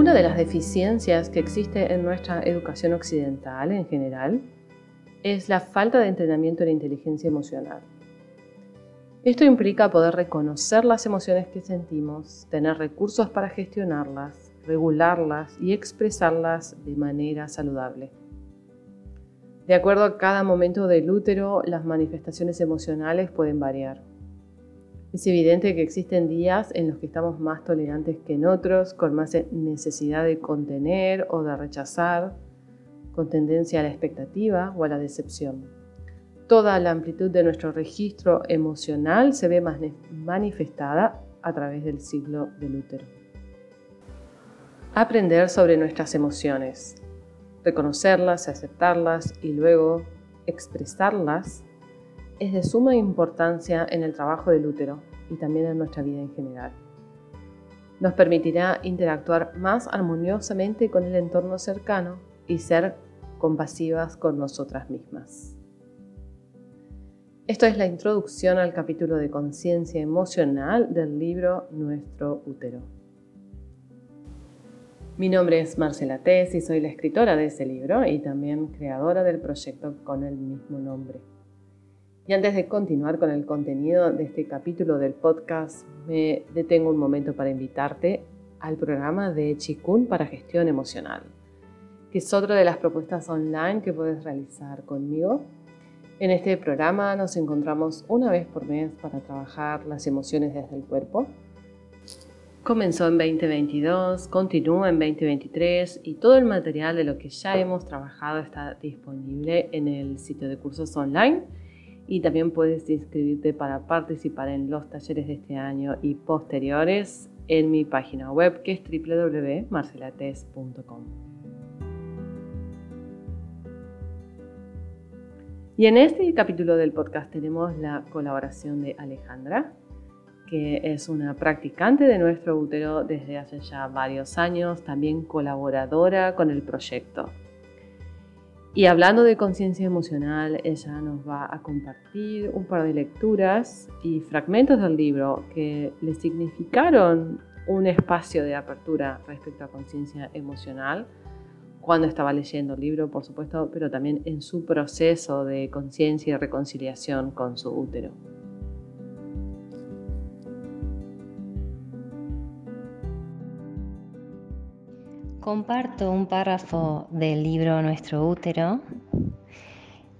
Una de las deficiencias que existe en nuestra educación occidental en general es la falta de entrenamiento en inteligencia emocional. Esto implica poder reconocer las emociones que sentimos, tener recursos para gestionarlas, regularlas y expresarlas de manera saludable. De acuerdo a cada momento del útero, las manifestaciones emocionales pueden variar. Es evidente que existen días en los que estamos más tolerantes que en otros, con más necesidad de contener o de rechazar, con tendencia a la expectativa o a la decepción toda la amplitud de nuestro registro emocional se ve manifestada a través del ciclo del útero. Aprender sobre nuestras emociones, reconocerlas, aceptarlas y luego expresarlas es de suma importancia en el trabajo del útero y también en nuestra vida en general. Nos permitirá interactuar más armoniosamente con el entorno cercano y ser compasivas con nosotras mismas. Esto es la introducción al capítulo de conciencia emocional del libro Nuestro útero. Mi nombre es Marcela Tess y soy la escritora de ese libro y también creadora del proyecto con el mismo nombre. Y antes de continuar con el contenido de este capítulo del podcast, me detengo un momento para invitarte al programa de Chikun para gestión emocional, que es otra de las propuestas online que puedes realizar conmigo en este programa nos encontramos una vez por mes para trabajar las emociones desde el cuerpo. Comenzó en 2022, continúa en 2023 y todo el material de lo que ya hemos trabajado está disponible en el sitio de cursos online y también puedes inscribirte para participar en los talleres de este año y posteriores en mi página web que es www.marcelates.com. Y en este capítulo del podcast tenemos la colaboración de Alejandra, que es una practicante de nuestro útero desde hace ya varios años, también colaboradora con el proyecto. Y hablando de conciencia emocional, ella nos va a compartir un par de lecturas y fragmentos del libro que le significaron un espacio de apertura respecto a conciencia emocional cuando estaba leyendo el libro, por supuesto, pero también en su proceso de conciencia y reconciliación con su útero. Comparto un párrafo del libro Nuestro útero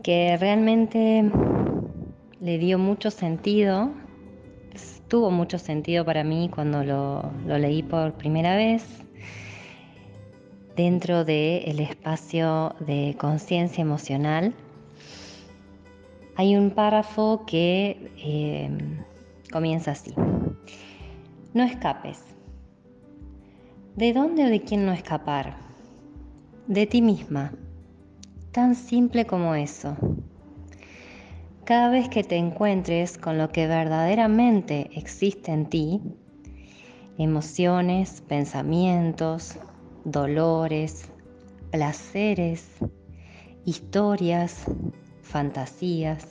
que realmente le dio mucho sentido, tuvo mucho sentido para mí cuando lo, leí por primera vez dentro del espacio de conciencia emocional. Hay un párrafo que em, comienza así. No escapes. ¿De dónde o de quién no escapar? De ti misma. Tan simple como eso. Cada vez que te encuentres con lo que verdaderamente existe en ti, emociones, pensamientos, dolores, placeres, historias, fantasías.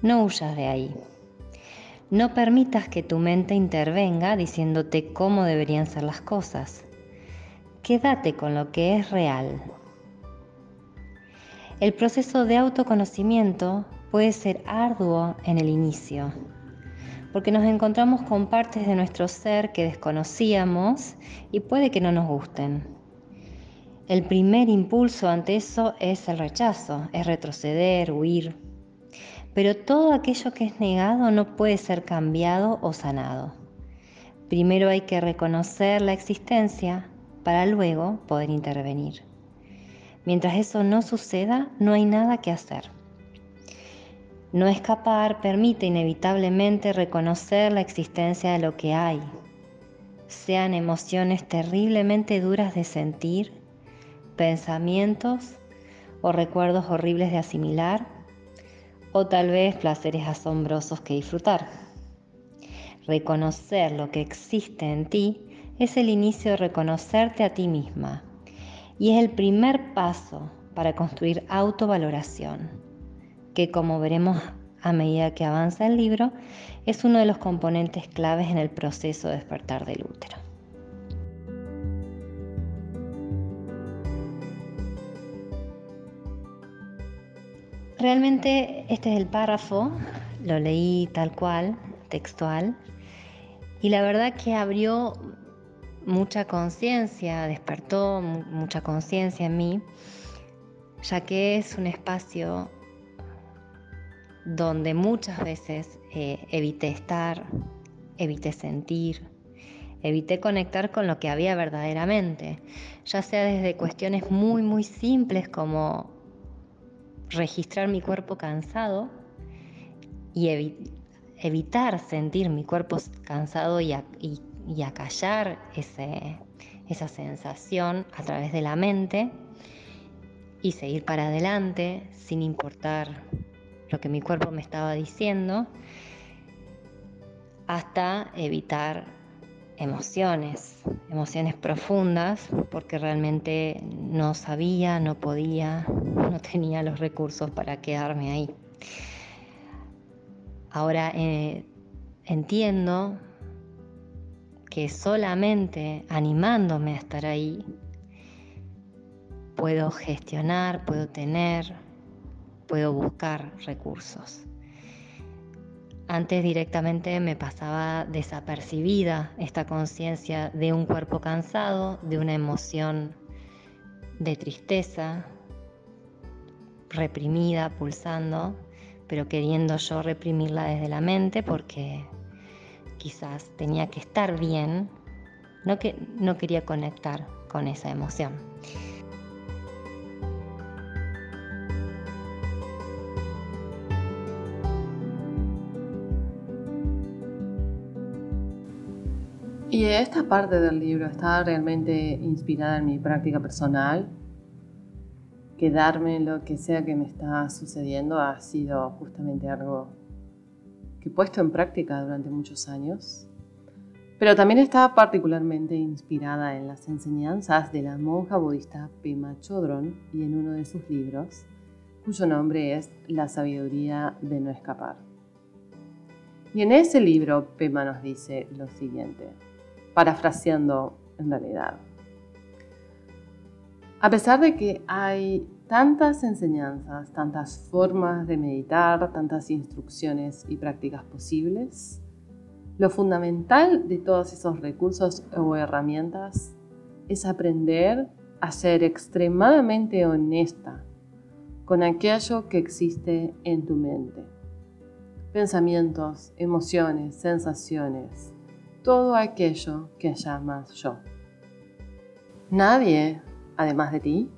No huyas de ahí. No permitas que tu mente intervenga diciéndote cómo deberían ser las cosas. Quédate con lo que es real. El proceso de autoconocimiento puede ser arduo en el inicio porque nos encontramos con partes de nuestro ser que desconocíamos y puede que no nos gusten. El primer impulso ante eso es el rechazo, es retroceder, huir. Pero todo aquello que es negado no puede ser cambiado o sanado. Primero hay que reconocer la existencia para luego poder intervenir. Mientras eso no suceda, no hay nada que hacer. No escapar permite inevitablemente reconocer la existencia de lo que hay, sean emociones terriblemente duras de sentir, pensamientos o recuerdos horribles de asimilar, o tal vez placeres asombrosos que disfrutar. Reconocer lo que existe en ti es el inicio de reconocerte a ti misma y es el primer paso para construir autovaloración que como veremos a medida que avanza el libro, es uno de los componentes claves en el proceso de despertar del útero. Realmente este es el párrafo, lo leí tal cual, textual, y la verdad que abrió mucha conciencia, despertó mucha conciencia en mí, ya que es un espacio donde muchas veces eh, evité estar, evité sentir, evité conectar con lo que había verdaderamente, ya sea desde cuestiones muy, muy simples como registrar mi cuerpo cansado y evitar sentir mi cuerpo cansado y, acallar esa sensación a través de la mente y seguir para adelante sin importar lo que mi cuerpo me estaba diciendo, hasta evitar emociones, emociones profundas, porque realmente no sabía, no podía, no tenía los recursos para quedarme ahí. Ahora eh, entiendo que solamente animándome a estar ahí, puedo gestionar, puedo tener, puedo buscar recursos. Antes directamente me pasaba desapercibida esta conciencia de un cuerpo cansado, de una emoción de tristeza, reprimida, pulsando, pero queriendo yo reprimirla desde la mente porque quizás tenía que estar bien, no, que, no quería conectar con esa emoción. Esta parte del libro está realmente inspirada en mi práctica personal. Quedarme en lo que sea que me está sucediendo ha sido justamente algo que he puesto en práctica durante muchos años. Pero también está particularmente inspirada en las enseñanzas de la monja budista Pema Chodron y en uno de sus libros, cuyo nombre es La sabiduría de no escapar. Y en ese libro Pema nos dice lo siguiente parafraseando en realidad. A pesar de que hay tantas enseñanzas, tantas formas de meditar, tantas instrucciones y prácticas posibles, lo fundamental de todos esos recursos o herramientas es aprender a ser extremadamente honesta con aquello que existe en tu mente. Pensamientos, emociones, sensaciones, todo aquello que llamas yo. Nadie, además de ti,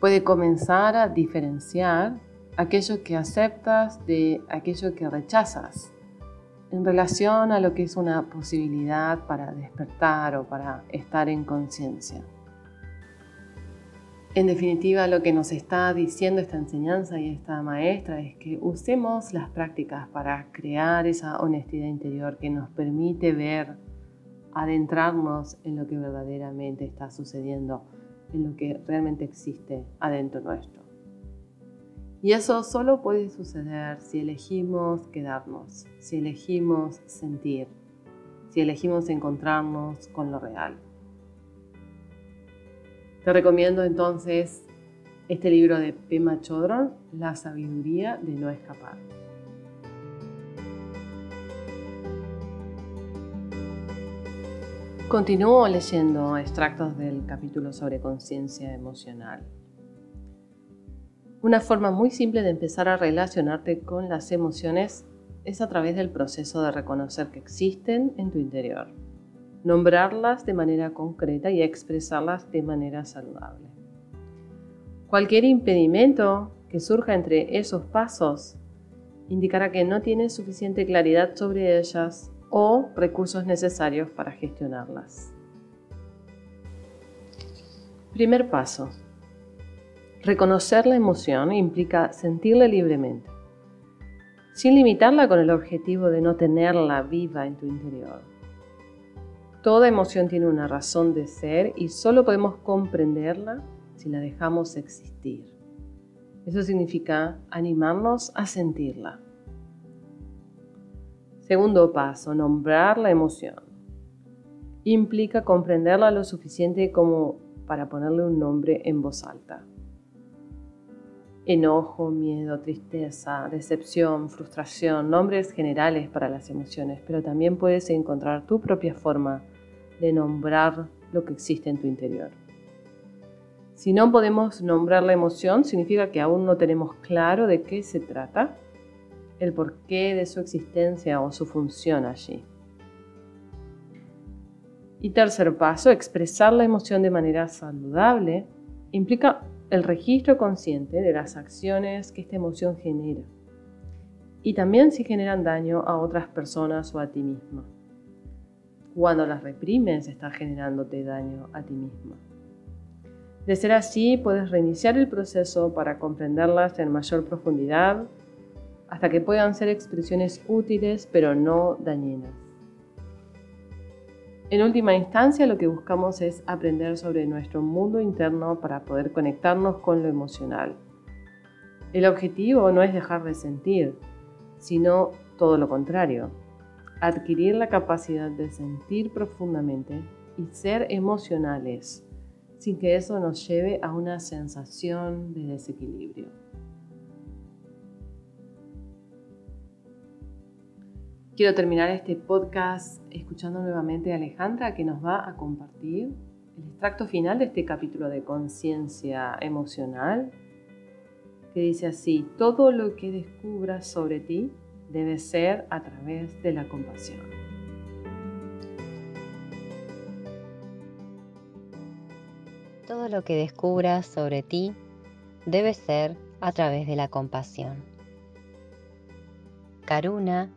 puede comenzar a diferenciar aquello que aceptas de aquello que rechazas en relación a lo que es una posibilidad para despertar o para estar en conciencia. En definitiva, lo que nos está diciendo esta enseñanza y esta maestra es que usemos las prácticas para crear esa honestidad interior que nos permite ver, adentrarnos en lo que verdaderamente está sucediendo, en lo que realmente existe adentro nuestro. Y eso solo puede suceder si elegimos quedarnos, si elegimos sentir, si elegimos encontrarnos con lo real. Te recomiendo entonces este libro de Pema Chodron, La sabiduría de no escapar. Continúo leyendo extractos del capítulo sobre conciencia emocional. Una forma muy simple de empezar a relacionarte con las emociones es a través del proceso de reconocer que existen en tu interior nombrarlas de manera concreta y expresarlas de manera saludable. Cualquier impedimento que surja entre esos pasos indicará que no tienes suficiente claridad sobre ellas o recursos necesarios para gestionarlas. Primer paso. Reconocer la emoción implica sentirla libremente, sin limitarla con el objetivo de no tenerla viva en tu interior. Toda emoción tiene una razón de ser y solo podemos comprenderla si la dejamos existir. Eso significa animarnos a sentirla. Segundo paso, nombrar la emoción. Implica comprenderla lo suficiente como para ponerle un nombre en voz alta. enojo, miedo, tristeza, decepción, frustración, nombres generales para las emociones, pero también puedes encontrar tu propia forma de nombrar lo que existe en tu interior. Si no podemos nombrar la emoción, significa que aún no tenemos claro de qué se trata, el porqué de su existencia o su función allí. Y tercer paso, expresar la emoción de manera saludable implica el registro consciente de las acciones que esta emoción genera y también si generan daño a otras personas o a ti misma. Cuando las reprimes, estás generándote daño a ti misma. De ser así, puedes reiniciar el proceso para comprenderlas en mayor profundidad hasta que puedan ser expresiones útiles pero no dañinas. En última instancia, lo que buscamos es aprender sobre nuestro mundo interno para poder conectarnos con lo emocional. El objetivo no es dejar de sentir, sino todo lo contrario, adquirir la capacidad de sentir profundamente y ser emocionales sin que eso nos lleve a una sensación de desequilibrio. Quiero terminar este podcast escuchando nuevamente a Alejandra que nos va a compartir el extracto final de este capítulo de conciencia emocional que dice así, todo lo que descubras sobre ti debe ser a través de la compasión. Todo lo que descubras sobre ti debe ser a través de la compasión. Karuna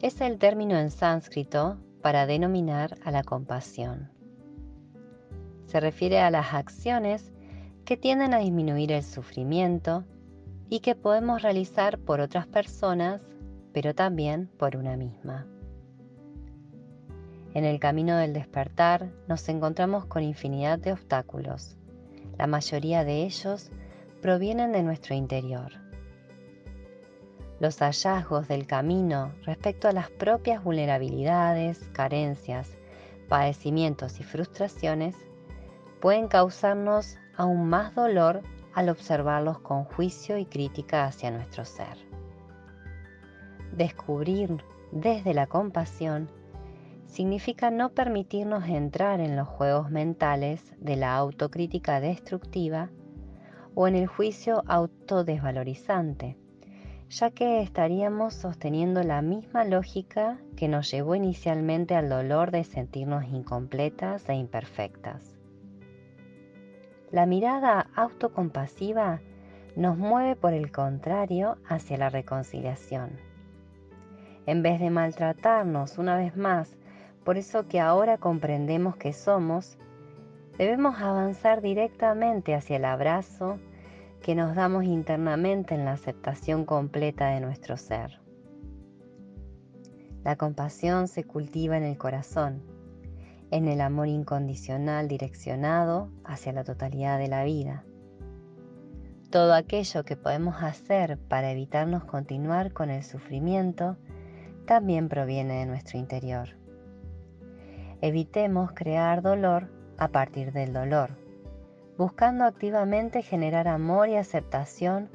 es el término en sánscrito para denominar a la compasión. Se refiere a las acciones que tienden a disminuir el sufrimiento y que podemos realizar por otras personas, pero también por una misma. En el camino del despertar nos encontramos con infinidad de obstáculos. La mayoría de ellos provienen de nuestro interior. Los hallazgos del camino respecto a las propias vulnerabilidades, carencias, padecimientos y frustraciones pueden causarnos aún más dolor al observarlos con juicio y crítica hacia nuestro ser. Descubrir desde la compasión significa no permitirnos entrar en los juegos mentales de la autocrítica destructiva o en el juicio autodesvalorizante, ya que estaríamos sosteniendo la misma lógica que nos llevó inicialmente al dolor de sentirnos incompletas e imperfectas. La mirada autocompasiva nos mueve por el contrario hacia la reconciliación. En vez de maltratarnos una vez más por eso que ahora comprendemos que somos, debemos avanzar directamente hacia el abrazo que nos damos internamente en la aceptación completa de nuestro ser. La compasión se cultiva en el corazón, en el amor incondicional direccionado hacia la totalidad de la vida. Todo aquello que podemos hacer para evitarnos continuar con el sufrimiento también proviene de nuestro interior. Evitemos crear dolor a partir del dolor, buscando activamente generar amor y aceptación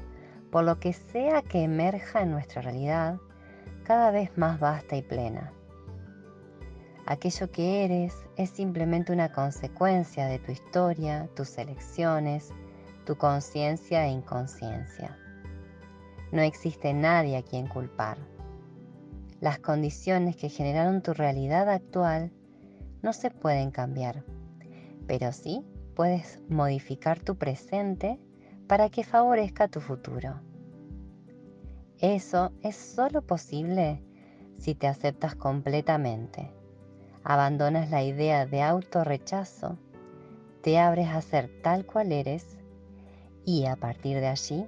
por lo que sea que emerja en nuestra realidad cada vez más vasta y plena. Aquello que eres es simplemente una consecuencia de tu historia, tus elecciones, tu conciencia e inconsciencia. No existe nadie a quien culpar. Las condiciones que generaron tu realidad actual no se pueden cambiar, pero sí puedes modificar tu presente para que favorezca tu futuro. Eso es solo posible si te aceptas completamente, abandonas la idea de autorrechazo, te abres a ser tal cual eres y a partir de allí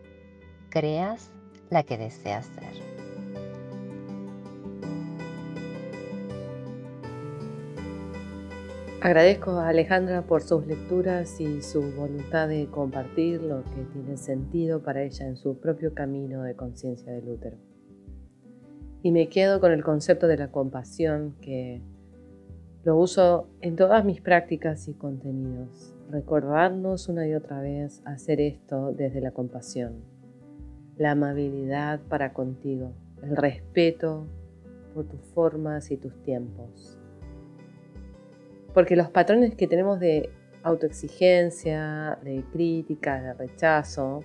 creas la que deseas ser. Agradezco a Alejandra por sus lecturas y su voluntad de compartir lo que tiene sentido para ella en su propio camino de conciencia del útero. Y me quedo con el concepto de la compasión que lo uso en todas mis prácticas y contenidos. Recordarnos una y otra vez hacer esto desde la compasión. la amabilidad para contigo, el respeto por tus formas y tus tiempos. Porque los patrones que tenemos de autoexigencia, de crítica, de rechazo,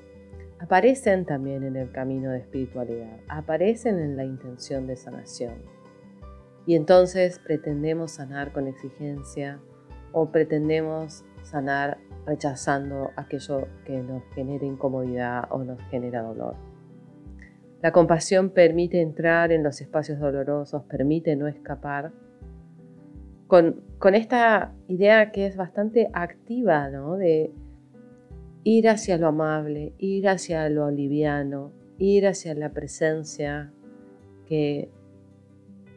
aparecen también en el camino de espiritualidad, aparecen en la intención de sanación. Y entonces pretendemos sanar con exigencia o pretendemos sanar rechazando aquello que nos genere incomodidad o nos genera dolor. La compasión permite entrar en los espacios dolorosos, permite no escapar, con, esta idea que es bastante activa, ¿no? De ir hacia lo amable, ir hacia lo liviano, ir hacia la presencia que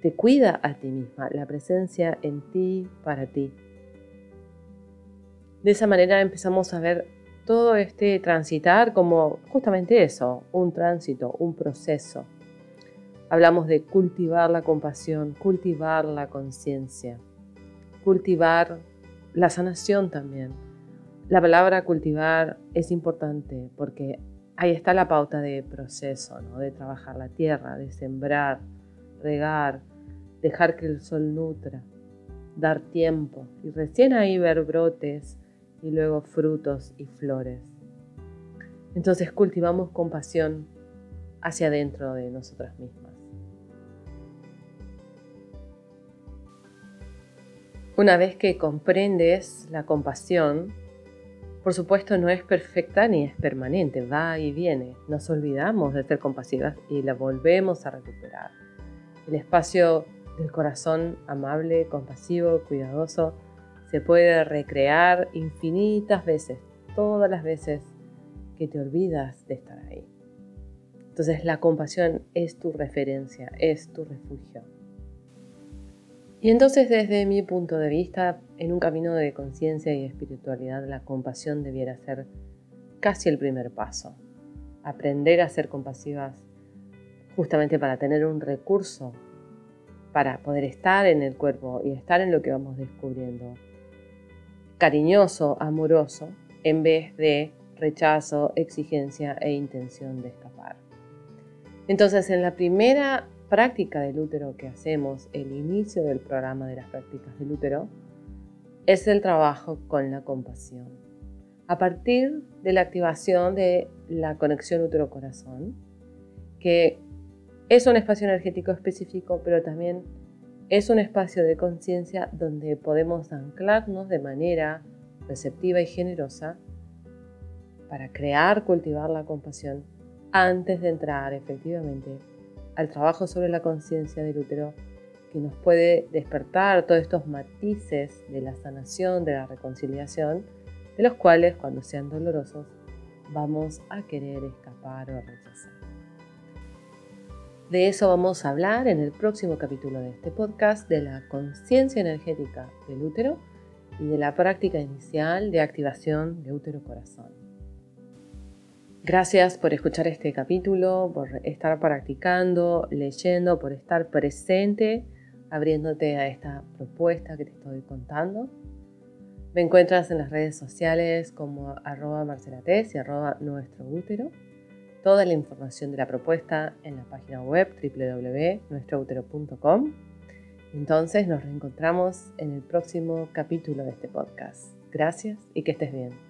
te cuida a ti misma, la presencia en ti, para ti. De esa manera empezamos a ver todo este transitar como justamente eso, un tránsito, un proceso. Hablamos de cultivar la compasión, cultivar la conciencia, cultivar la sanación también. La palabra cultivar es importante porque ahí está la pauta de proceso, ¿no? de trabajar la tierra, de sembrar, regar, dejar que el sol nutra, dar tiempo y recién ahí ver brotes, y luego frutos y flores. Entonces cultivamos compasión hacia adentro de nosotras mismas. Una vez que comprendes la compasión, por supuesto no es perfecta ni es permanente, va y viene. Nos olvidamos de ser compasivas y la volvemos a recuperar. El espacio del corazón amable, compasivo, cuidadoso, se puede recrear infinitas veces, todas las veces que te olvidas de estar ahí. Entonces la compasión es tu referencia, es tu refugio. Y entonces desde mi punto de vista, en un camino de conciencia y espiritualidad, la compasión debiera ser casi el primer paso. Aprender a ser compasivas justamente para tener un recurso para poder estar en el cuerpo y estar en lo que vamos descubriendo cariñoso, amoroso, en vez de rechazo, exigencia e intención de escapar. Entonces, en la primera práctica del útero que hacemos, el inicio del programa de las prácticas del útero, es el trabajo con la compasión. A partir de la activación de la conexión útero-corazón, que es un espacio energético específico, pero también es un espacio de conciencia donde podemos anclarnos de manera receptiva y generosa para crear, cultivar la compasión antes de entrar efectivamente al trabajo sobre la conciencia del útero que nos puede despertar todos estos matices de la sanación, de la reconciliación, de los cuales cuando sean dolorosos vamos a querer escapar o rechazar. De eso vamos a hablar en el próximo capítulo de este podcast de la conciencia energética del útero y de la práctica inicial de activación de útero-corazón. Gracias por escuchar este capítulo, por estar practicando, leyendo, por estar presente, abriéndote a esta propuesta que te estoy contando. Me encuentras en las redes sociales como arroba marcelates y arroba nuestro útero toda la información de la propuesta en la página web www.nuestroutero.com. Entonces nos reencontramos en el próximo capítulo de este podcast. Gracias y que estés bien.